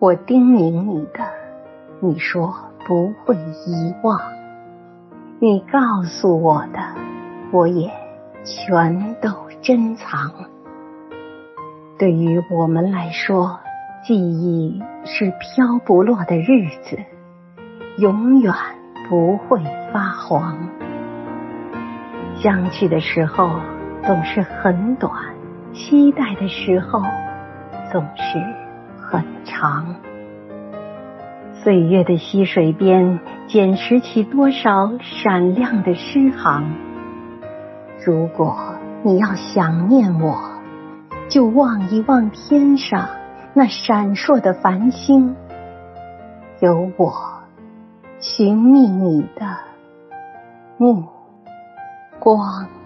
我叮咛你的，你说不会遗忘；你告诉我的，我也全都珍藏。对于我们来说，记忆是飘不落的日子，永远不会发黄。相聚的时候总是很短，期待的时候总是长。岁月的溪水边，捡拾起多少闪亮的诗行。如果你要想念我，就望一望天上那闪烁的繁星，有我寻觅你的目光。